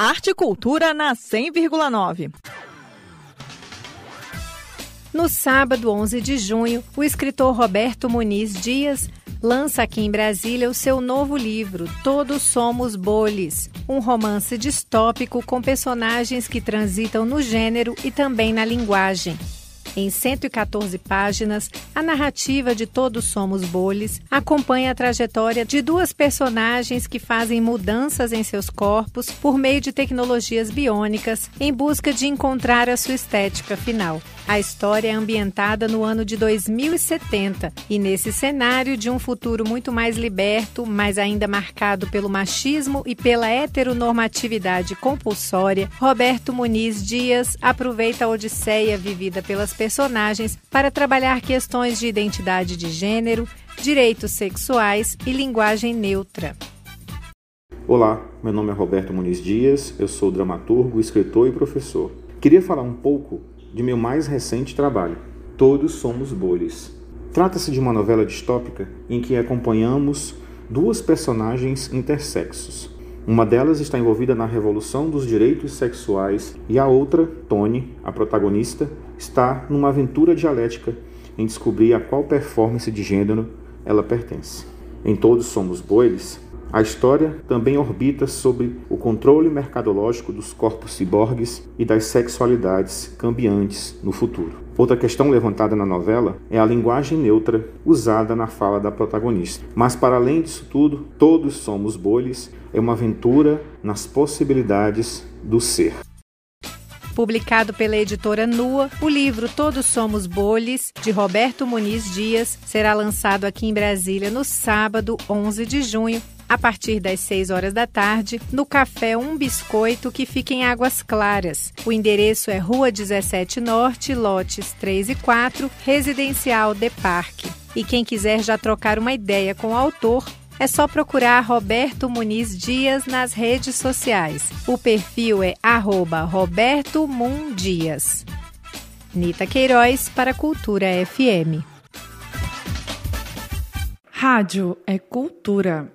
Arte e Cultura na 100,9. No sábado 11 de junho, o escritor Roberto Muniz Dias lança aqui em Brasília o seu novo livro, Todos Somos Boles, um romance distópico com personagens que transitam no gênero e também na linguagem. Em 114 páginas, a narrativa de Todos Somos Boles acompanha a trajetória de duas personagens que fazem mudanças em seus corpos por meio de tecnologias biônicas em busca de encontrar a sua estética final. A história é ambientada no ano de 2070 e nesse cenário de um futuro muito mais liberto, mas ainda marcado pelo machismo e pela heteronormatividade compulsória, Roberto Muniz Dias aproveita a odisseia vivida pelas personagens para trabalhar questões de identidade de gênero, direitos sexuais e linguagem neutra. Olá, meu nome é Roberto Muniz Dias, eu sou dramaturgo, escritor e professor. Queria falar um pouco de meu mais recente trabalho, Todos Somos Bolhas. Trata-se de uma novela distópica em que acompanhamos duas personagens intersexos. Uma delas está envolvida na revolução dos direitos sexuais e a outra, Tony, a protagonista, está numa aventura dialética em descobrir a qual performance de gênero ela pertence. Em Todos Somos Bois, a história também orbita sobre o controle mercadológico dos corpos ciborgues e das sexualidades cambiantes no futuro. Outra questão levantada na novela é a linguagem neutra usada na fala da protagonista. Mas, para além disso tudo, todos somos bolhas é uma aventura nas possibilidades do ser. Publicado pela editora Nua, o livro Todos Somos Bolhas, de Roberto Muniz Dias, será lançado aqui em Brasília no sábado, 11 de junho, a partir das 6 horas da tarde, no Café Um Biscoito, que fica em Águas Claras. O endereço é Rua 17 Norte, lotes 3 e 4, Residencial de Parque. E quem quiser já trocar uma ideia com o autor, é só procurar Roberto Muniz Dias nas redes sociais. O perfil é arroba Roberto Mundias. Nita Queiroz para Cultura FM. Rádio é cultura.